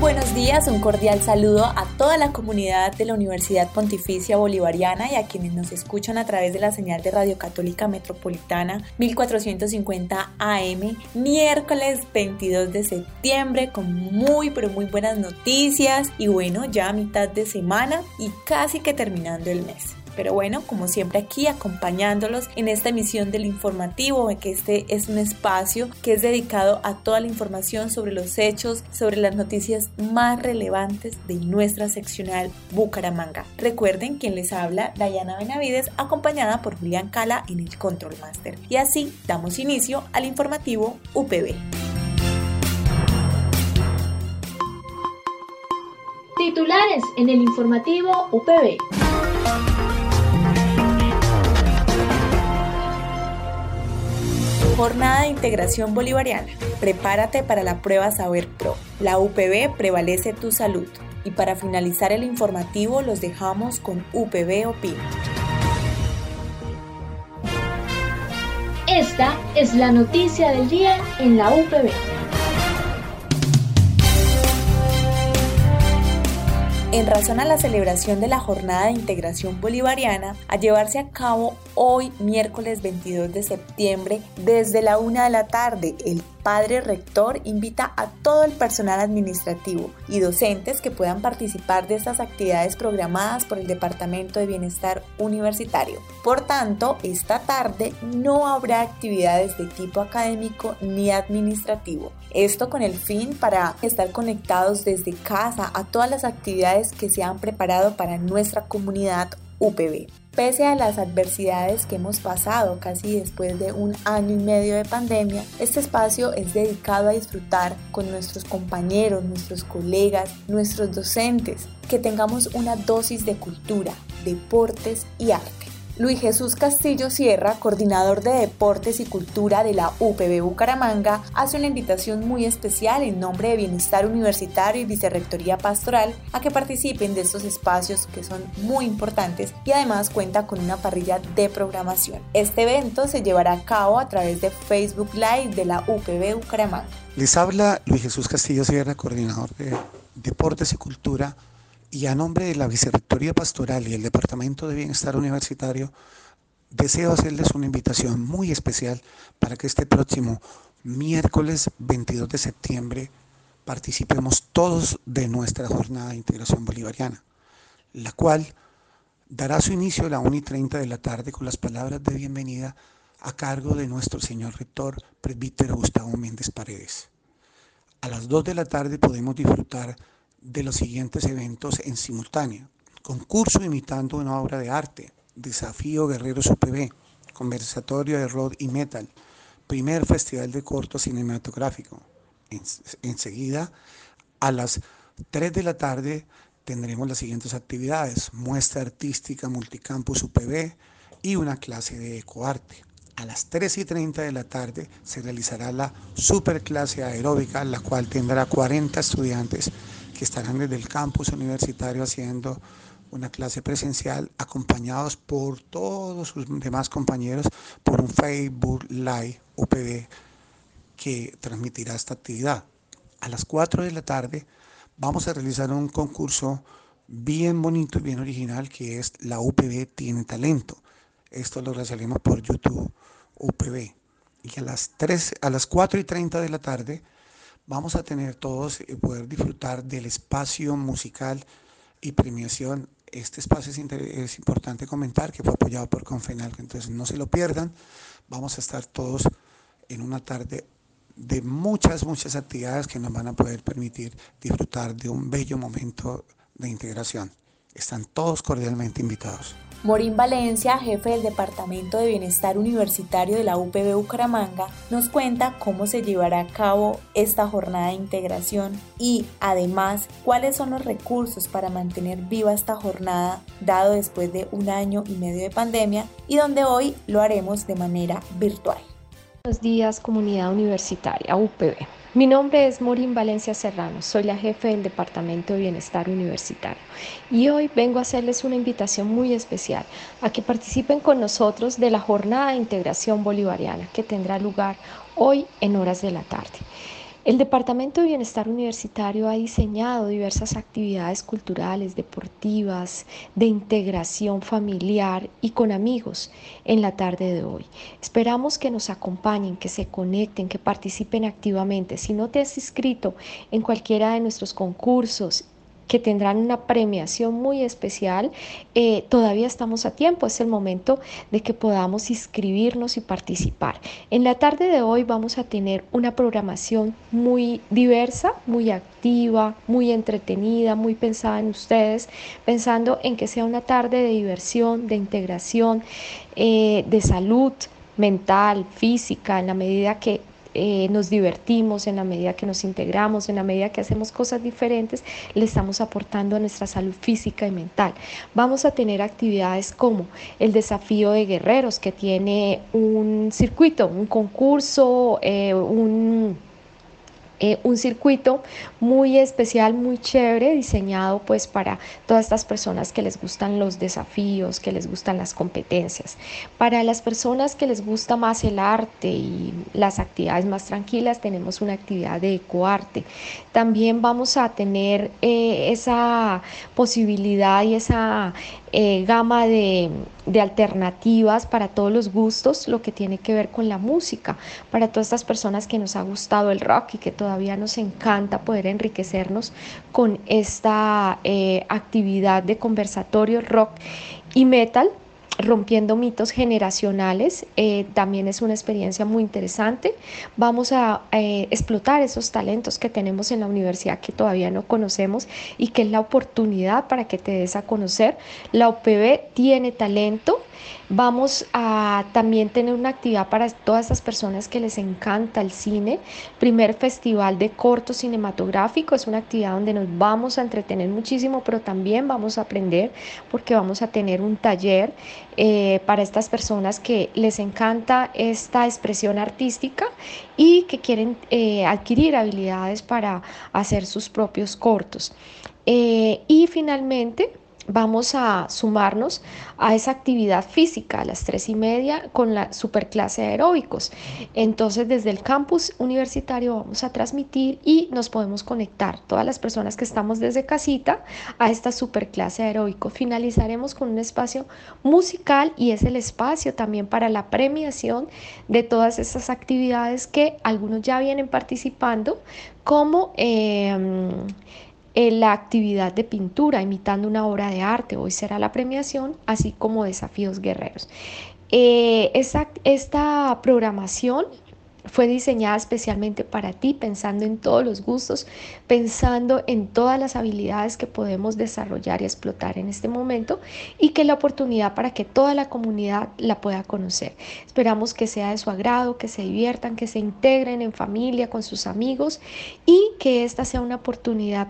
Buenos días, un cordial saludo a toda la comunidad de la Universidad Pontificia Bolivariana y a quienes nos escuchan a través de la señal de Radio Católica Metropolitana 1450 AM, miércoles 22 de septiembre con muy pero muy buenas noticias y bueno, ya a mitad de semana y casi que terminando el mes. Pero bueno, como siempre aquí acompañándolos en esta emisión del informativo, que este es un espacio que es dedicado a toda la información sobre los hechos, sobre las noticias más relevantes de nuestra seccional Bucaramanga. Recuerden quien les habla, Dayana Benavides, acompañada por Julián Cala en el Control Master. Y así damos inicio al informativo UPB. Titulares en el informativo UPB. Jornada de Integración Bolivariana. Prepárate para la prueba Saber Pro. La UPB prevalece tu salud. Y para finalizar el informativo los dejamos con UPB Opina. Esta es la noticia del día en la UPB. En razón a la celebración de la Jornada de Integración Bolivariana, a llevarse a cabo hoy, miércoles 22 de septiembre, desde la una de la tarde, el padre rector invita a todo el personal administrativo y docentes que puedan participar de estas actividades programadas por el Departamento de Bienestar Universitario. Por tanto, esta tarde no habrá actividades de tipo académico ni administrativo. Esto con el fin para estar conectados desde casa a todas las actividades que se han preparado para nuestra comunidad UPB. Pese a las adversidades que hemos pasado casi después de un año y medio de pandemia, este espacio es dedicado a disfrutar con nuestros compañeros, nuestros colegas, nuestros docentes, que tengamos una dosis de cultura, deportes y arte. Luis Jesús Castillo Sierra, coordinador de Deportes y Cultura de la UPB Bucaramanga, hace una invitación muy especial en nombre de Bienestar Universitario y Vicerrectoría Pastoral a que participen de estos espacios que son muy importantes y además cuenta con una parrilla de programación. Este evento se llevará a cabo a través de Facebook Live de la UPB Bucaramanga. Les habla Luis Jesús Castillo Sierra, coordinador de Deportes y Cultura y a nombre de la Vicerrectoría Pastoral y el Departamento de Bienestar Universitario, deseo hacerles una invitación muy especial para que este próximo miércoles 22 de septiembre participemos todos de nuestra jornada de integración bolivariana, la cual dará su inicio a la 1 y 30 de la tarde con las palabras de bienvenida a cargo de nuestro señor rector, presbítero Gustavo Méndez Paredes. A las 2 de la tarde podemos disfrutar de los siguientes eventos en simultáneo. Concurso imitando una obra de arte, Desafío Guerreros UPB, Conversatorio de Rock y Metal, primer Festival de Corto Cinematográfico. enseguida, a las 3 de la tarde, tendremos las siguientes actividades, muestra artística multicampus UPB y una clase de ecoarte. A las 3 y 30 de la tarde se realizará la superclase aeróbica, la cual tendrá 40 estudiantes que estarán desde el campus universitario haciendo una clase presencial acompañados por todos sus demás compañeros por un Facebook Live UPB que transmitirá esta actividad. A las 4 de la tarde vamos a realizar un concurso bien bonito y bien original que es la UPB tiene talento. Esto lo realizaremos por YouTube UPB. Y a las 3, a las 4 y 30 de la tarde vamos a tener todos eh, poder disfrutar del espacio musical y premiación. Este espacio es, importante comentar que fue apoyado por Confenal, entonces no se lo pierdan. Vamos a estar todos en una tarde de muchas, muchas actividades que nos van a poder permitir disfrutar de un bello momento de integración. Están todos cordialmente invitados. Morín Valencia, jefe del Departamento de Bienestar Universitario de la UPB Bucaramanga, nos cuenta cómo se llevará a cabo esta jornada de integración y, además, cuáles son los recursos para mantener viva esta jornada, dado después de un año y medio de pandemia, y donde hoy lo haremos de manera virtual. Buenos días, comunidad universitaria UPB. Mi nombre es Morín Valencia Serrano, soy la jefe del Departamento de Bienestar Universitario y hoy vengo a hacerles una invitación muy especial a que participen con nosotros de la jornada de integración bolivariana que tendrá lugar hoy en horas de la tarde. El Departamento de Bienestar Universitario ha diseñado diversas actividades culturales, deportivas, de integración familiar y con amigos en la tarde de hoy. Esperamos que nos acompañen, que se conecten, que participen activamente. Si no te has inscrito en cualquiera de nuestros concursos que tendrán una premiación muy especial. Eh, todavía estamos a tiempo, es el momento de que podamos inscribirnos y participar. En la tarde de hoy vamos a tener una programación muy diversa, muy activa, muy entretenida, muy pensada en ustedes, pensando en que sea una tarde de diversión, de integración, eh, de salud mental, física, en la medida que eh, nos divertimos, en la medida que nos integramos, en la medida que hacemos cosas diferentes, le estamos aportando a nuestra salud física y mental. Vamos a tener actividades como el desafío de guerreros, que tiene un circuito, un concurso, eh, un eh, un circuito muy especial, muy chévere, diseñado pues para todas estas personas que les gustan los desafíos, que les gustan las competencias. Para las personas que les gusta más el arte y las actividades más tranquilas, tenemos una actividad de ecoarte. También vamos a tener eh, esa posibilidad y esa eh, gama de, alternativas para todos los gustos, lo que tiene que ver con la música, para todas estas personas que nos ha gustado el rock y que todavía nos encanta poder enriquecernos con esta eh, actividad de conversatorio rock y metal rompiendo mitos generacionales. Eh, también es una experiencia muy interesante. Vamos a eh, explotar esos talentos que tenemos en la universidad que todavía no conocemos y que es la oportunidad para que te des a conocer. La UPB tiene talento Vamos a también tener una actividad para todas esas personas que les encanta el cine. Primer festival de corto cinematográfico. Es una actividad donde nos vamos a entretener muchísimo, pero también vamos a aprender porque vamos a tener un taller eh, para estas personas que les encanta esta expresión artística y que quieren eh, adquirir habilidades para hacer sus propios cortos. Eh, y finalmente, vamos a sumarnos a esa actividad física a las tres y media con la superclase de aeróbicos. Entonces, desde el campus universitario vamos a transmitir y nos podemos conectar todas las personas que estamos desde casita a esta superclase de. Finalizaremos con un espacio musical y es el espacio también para la premiación de todas esas actividades que algunos ya vienen participando, como eh, la actividad de pintura imitando una obra de arte. Hoy será la premiación, así como desafíos guerreros. Eh, esta programación fue diseñada especialmente para ti, pensando en todos los gustos, pensando en todas las habilidades que podemos desarrollar y explotar en este momento y que la oportunidad para que toda la comunidad la pueda conocer. Esperamos que sea de su agrado, que se diviertan, que se integren en familia, con sus amigos y que esta sea una oportunidad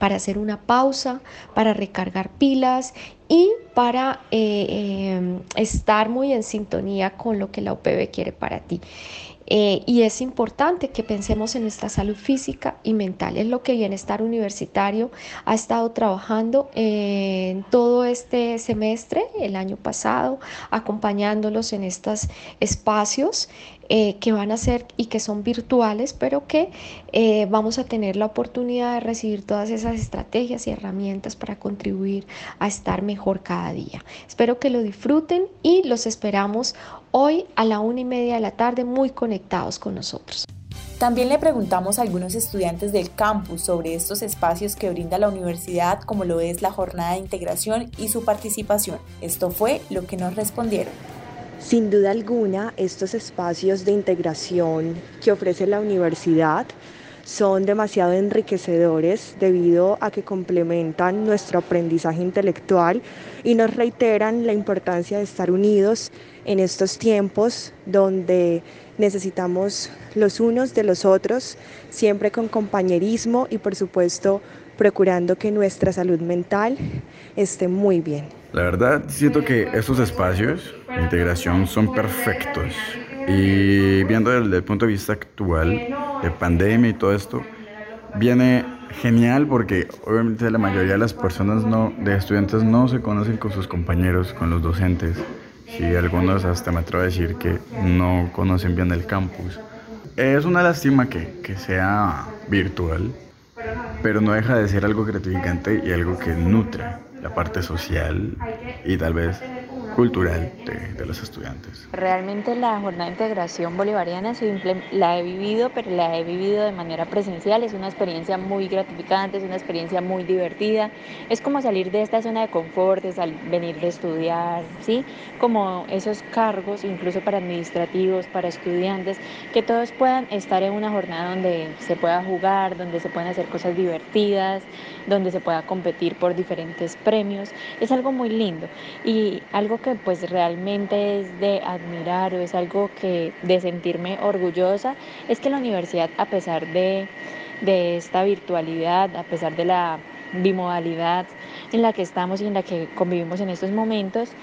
para hacer una pausa, para recargar pilas y para eh, em, estar muy en sintonía con lo que la UPB quiere para ti. Eh, y es importante que pensemos en nuestra salud física y mental. Es lo que Bienestar Universitario ha estado trabajando en todo este semestre, el año pasado, acompañándolos en estos espacios eh, que van a ser y que son virtuales, pero que eh, vamos a tener la oportunidad de recibir todas esas estrategias y herramientas para contribuir a estar mejor cada día. Espero que lo disfruten y los esperamos hoy a la una y media de la tarde muy conectados con nosotros. También le preguntamos a algunos estudiantes del campus sobre estos espacios que brinda la universidad, como lo es la jornada de integración y su participación. Esto fue lo que nos respondieron. Sin duda alguna, estos espacios de integración que ofrece la universidad son demasiado enriquecedores debido a que complementan nuestro aprendizaje intelectual y nos reiteran la importancia de estar unidos en estos tiempos donde necesitamos los unos de los otros, siempre con compañerismo y por supuesto procurando que nuestra salud mental esté muy bien. La verdad, siento que estos espacios de integración son perfectos. Y viendo desde el punto de vista actual, de pandemia y todo esto, viene genial porque obviamente la mayoría de las personas no, de estudiantes no se conocen con sus compañeros, con los docentes. Sí, algunos hasta me atrevo a decir que no conocen bien el campus. Es una lástima que, que sea virtual, pero no deja de ser algo gratificante y algo que nutre la parte social y tal vez cultural de, los estudiantes. Realmente la jornada de integración bolivariana la he vivido, pero la he vivido de manera presencial. Es una experiencia muy gratificante, es una experiencia muy divertida. Es como salir de esta zona de confort, de venir de estudiar, ¿sí? Como esos cargos, incluso para administrativos, para estudiantes, que todos puedan estar en una jornada donde se pueda jugar, donde se puedan hacer cosas divertidas, donde se pueda competir por diferentes premios. Es algo muy lindo y algo que pues realmente es de admirar o es algo que de sentirme orgullosa es que la universidad a pesar de, de esta virtualidad, a pesar de la bimodalidad en la que estamos y en la que convivimos en estos momentos,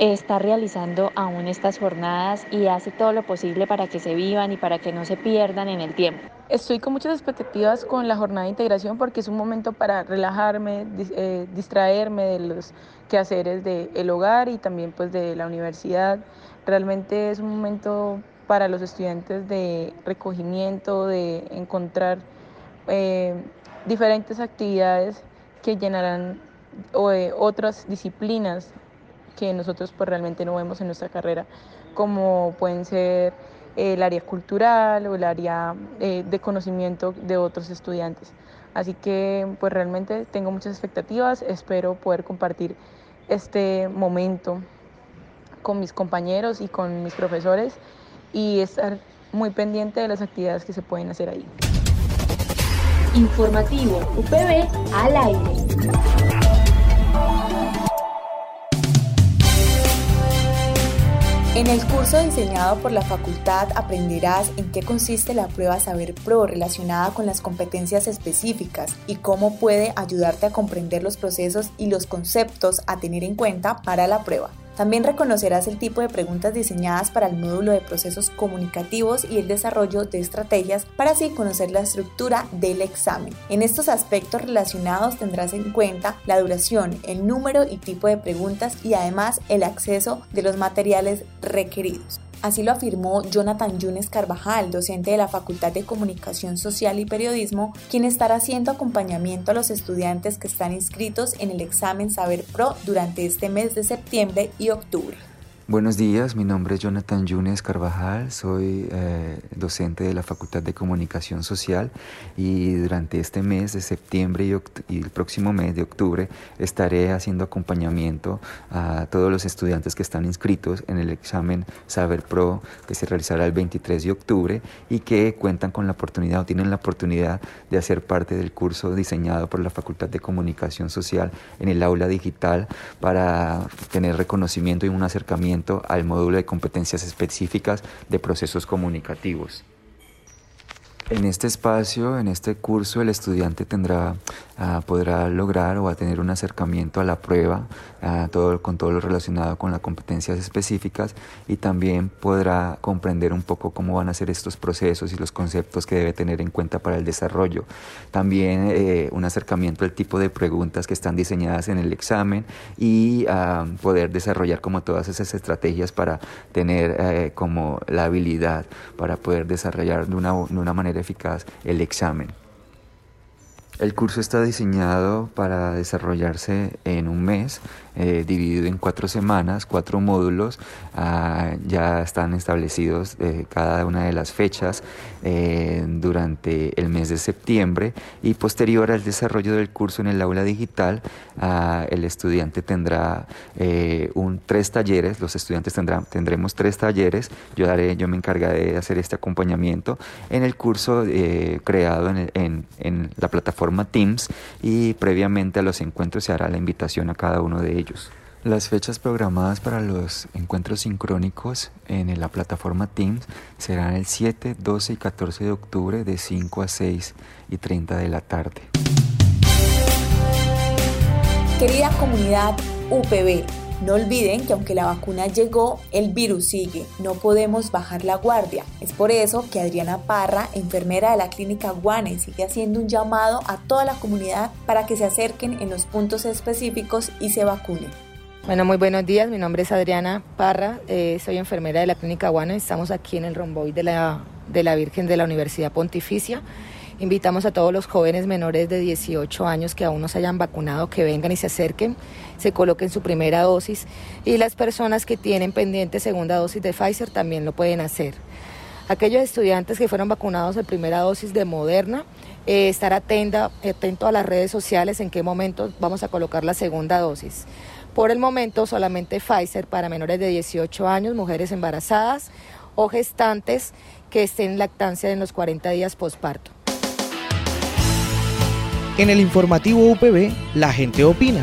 está realizando aún estas jornadas y hace todo lo posible para que se vivan y para que no se pierdan en el tiempo. Estoy con muchas expectativas con la jornada de integración porque es un momento para relajarme, eh, distraerme de los quehaceres del hogar y también pues de la universidad. Realmente es un momento para los estudiantes de recogimiento, de encontrar eh, diferentes actividades que llenarán eh, otras disciplinas que nosotros pues realmente no vemos en nuestra carrera, como pueden ser el área cultural o el área eh, de conocimiento de otros estudiantes. Así que pues realmente tengo muchas expectativas, espero poder compartir este momento con mis compañeros y con mis profesores y estar muy pendiente de las actividades que se pueden hacer ahí. Informativo UPB al aire. En el curso diseñado por la facultad aprenderás en qué consiste la prueba Saber Pro relacionada con las competencias específicas y cómo puede ayudarte a comprender los procesos y los conceptos a tener en cuenta para la prueba. También reconocerás el tipo de preguntas diseñadas para el módulo de procesos comunicativos y el desarrollo de estrategias para así conocer la estructura del examen. En estos aspectos relacionados tendrás en cuenta la duración, el número y tipo de preguntas y además el acceso de los materiales requeridos. Así lo afirmó Jonathan Yunes Carvajal, docente de la Facultad de Comunicación Social y Periodismo, quien estará haciendo acompañamiento a los estudiantes que están inscritos en el examen Saber Pro durante este mes de septiembre y octubre. Buenos días, mi nombre es Jonathan Yunes Carvajal, soy eh, docente de la Facultad de Comunicación Social y durante este mes de septiembre y, el próximo mes de octubre estaré haciendo acompañamiento a todos los estudiantes que están inscritos en el examen Saber Pro que se realizará el 23 de octubre y que cuentan con la oportunidad o tienen la oportunidad de hacer parte del curso diseñado por la Facultad de Comunicación Social en el aula digital para tener reconocimiento y un acercamiento al módulo de competencias específicas de procesos comunicativos. En este espacio, en este curso, el estudiante tendrá, ah, podrá lograr o a tener un acercamiento a la prueba, todo, con todo lo relacionado con las competencias específicas y también podrá comprender un poco cómo van a ser estos procesos y los conceptos que debe tener en cuenta para el desarrollo. También eh, un acercamiento al tipo de preguntas que están diseñadas en el examen y ah, poder desarrollar como todas esas estrategias para tener eh, como la habilidad para poder desarrollar de una, de una manera eficaz el examen. El curso está diseñado para desarrollarse en un mes eh, dividido en cuatro semanas, cuatro módulos. Ah, ya están establecidos eh, cada una de las fechas eh, durante el mes de septiembre y posterior al desarrollo del curso en el aula digital, ah, el estudiante tendrá un, tres talleres, los estudiantes tendrán, tendremos tres talleres, yo, daré, yo me encargaré de hacer este acompañamiento en el curso creado en, en, en la plataforma Teams y previamente a los encuentros se hará la invitación a cada uno de ellos. Las fechas programadas para los encuentros sincrónicos en la plataforma Teams serán el 7, 12 y 14 de octubre de 5 a 6 y 30 de la tarde. Querida comunidad UPB, no olviden que aunque la vacuna llegó, el virus sigue. No podemos bajar la guardia. Es por eso que Adriana Parra, enfermera de la clínica Guane, sigue haciendo un llamado a toda la comunidad para que se acerquen en los puntos específicos y se vacunen. Bueno, muy buenos días. Mi nombre es Adriana Parra. Eh, soy enfermera de la clínica Guane. Estamos aquí en el romboy de la, de la Virgen de la Universidad Pontificia. Invitamos a todos los jóvenes menores de 18 años que aún no se hayan vacunado que vengan y se acerquen, se coloquen su primera dosis y las personas que tienen pendiente segunda dosis de Pfizer también lo pueden hacer. Aquellos estudiantes que fueron vacunados en primera dosis de Moderna, eh, estar atenta, atento a las redes sociales en qué momento vamos a colocar la segunda dosis. Por el momento solamente Pfizer para menores de 18 años, mujeres embarazadas o gestantes que estén en lactancia en los 40 días posparto. En el informativo UPB, la gente opina.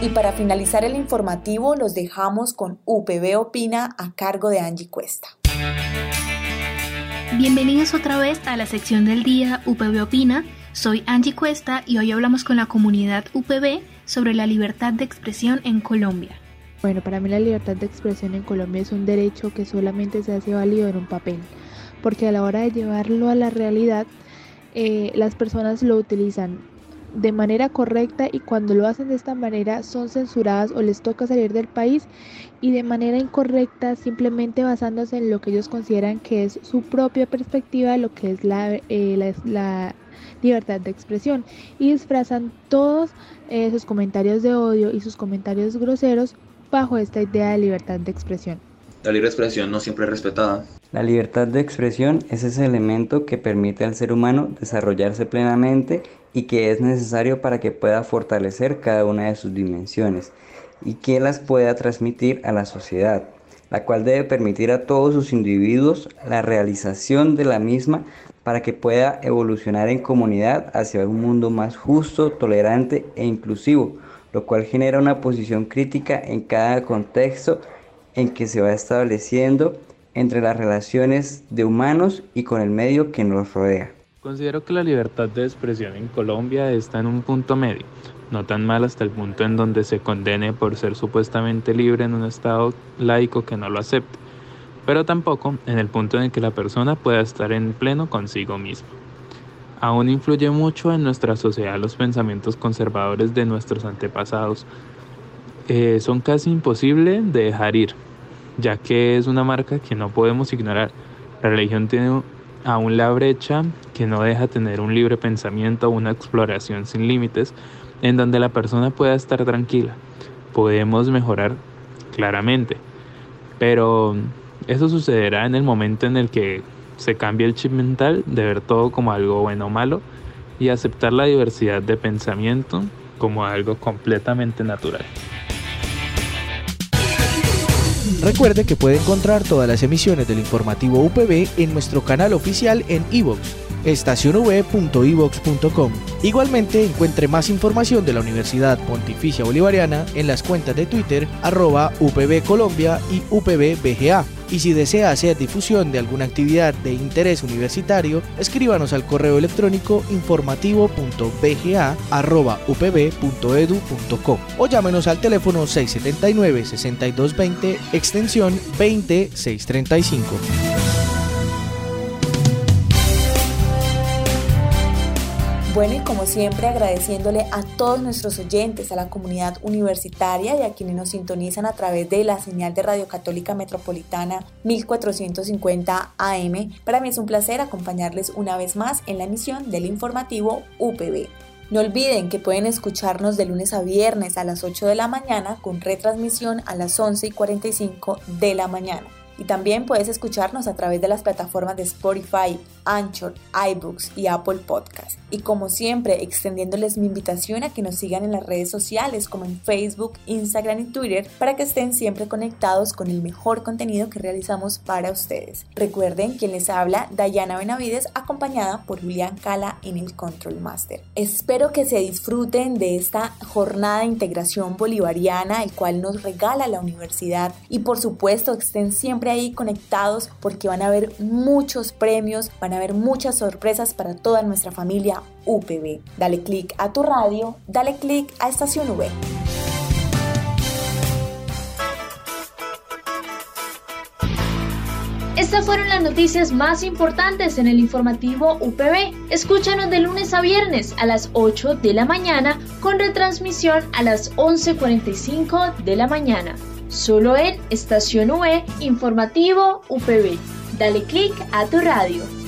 Y para finalizar el informativo, los dejamos con UPB Opina a cargo de Angie Cuesta. Bienvenidos otra vez a la sección del día UPB Opina. Soy Angie Cuesta y hoy hablamos con la comunidad UPB sobre la libertad de expresión en Colombia. Bueno, para mí la libertad de expresión en Colombia es un derecho que solamente se hace válido en un papel, porque a la hora de llevarlo a la realidad eh, las personas lo utilizan de manera correcta y cuando lo hacen de esta manera son censuradas o les toca salir del país y de manera incorrecta simplemente basándose en lo que ellos consideran que es su propia perspectiva de lo que es la, eh, la, libertad de expresión y disfrazan todos eh, sus comentarios de odio y sus comentarios groseros bajo esta idea de libertad de expresión. La libre expresión no siempre es respetada. La libertad de expresión es ese elemento que permite al ser humano desarrollarse plenamente y que es necesario para que pueda fortalecer cada una de sus dimensiones y que las pueda transmitir a la sociedad, la cual debe permitir a todos sus individuos la realización de la misma para que pueda evolucionar en comunidad hacia un mundo más justo, tolerante e inclusivo, lo cual genera una posición crítica en cada contexto en que se va estableciendo entre las relaciones de humanos y con el medio que nos rodea. Considero que la libertad de expresión en Colombia está en un punto medio, no tan mal hasta el punto en donde se condene por ser supuestamente libre en un estado laico que no lo acepte, pero tampoco en el punto en el que la persona pueda estar en pleno consigo mismo. Aún influye mucho en nuestra sociedad los pensamientos conservadores de nuestros antepasados. Eh, son casi imposibles de dejar ir, ya que es una marca que no podemos ignorar. La religión tiene aún la brecha que no deja tener un libre pensamiento o una exploración sin límites en donde la persona pueda estar tranquila. Podemos mejorar claramente, pero eso sucederá en el momento en el que se cambie el chip mental de ver todo como algo bueno o malo y aceptar la diversidad de pensamiento como algo completamente natural. Recuerde que puede encontrar todas las emisiones del informativo UPB en nuestro canal oficial en iVoox, estacionv.ivox.com. Igualmente encuentre más información de la Universidad Pontificia Bolivariana en las cuentas de Twitter arroba UPB Colombia y UPB Y si desea hacer difusión de alguna actividad de interés universitario, escríbanos al correo electrónico informativo.bga.upb.edu.co o llámenos al teléfono 679-6220 extensión 20635. Bueno, y como siempre agradeciéndole a todos nuestros oyentes, a la comunidad universitaria y a quienes nos sintonizan a través de la señal de Radio Católica Metropolitana 1450 AM. Para mí es un placer acompañarles una vez más en la emisión del informativo UPB. No olviden que pueden escucharnos de lunes a viernes a las 8 de la mañana con retransmisión a las 11 y 45 de la mañana. Y también puedes escucharnos a través de las plataformas de Spotify, Anchor, iBooks y Apple Podcast. Y como siempre, extendiéndoles mi invitación a que nos sigan en las redes sociales como en Facebook, Instagram y Twitter para que estén siempre conectados con el mejor contenido que realizamos para ustedes. Recuerden quien les habla, Dayana Benavides, acompañada por Julián Cala en el Control Master. Espero que se disfruten de esta jornada de integración bolivariana, el cual nos regala la universidad y por supuesto estén siempre ahí conectados porque van a haber muchos premios, van a haber muchas sorpresas para toda nuestra familia UPB. Dale click a tu radio, dale click a Estación V. Estas fueron las noticias más importantes en el informativo UPB. Escúchanos de lunes a viernes a las 8 de la mañana con retransmisión a las 11.45 de la mañana. Solo en Estación UE Informativo UPB. Dale click a tu radio.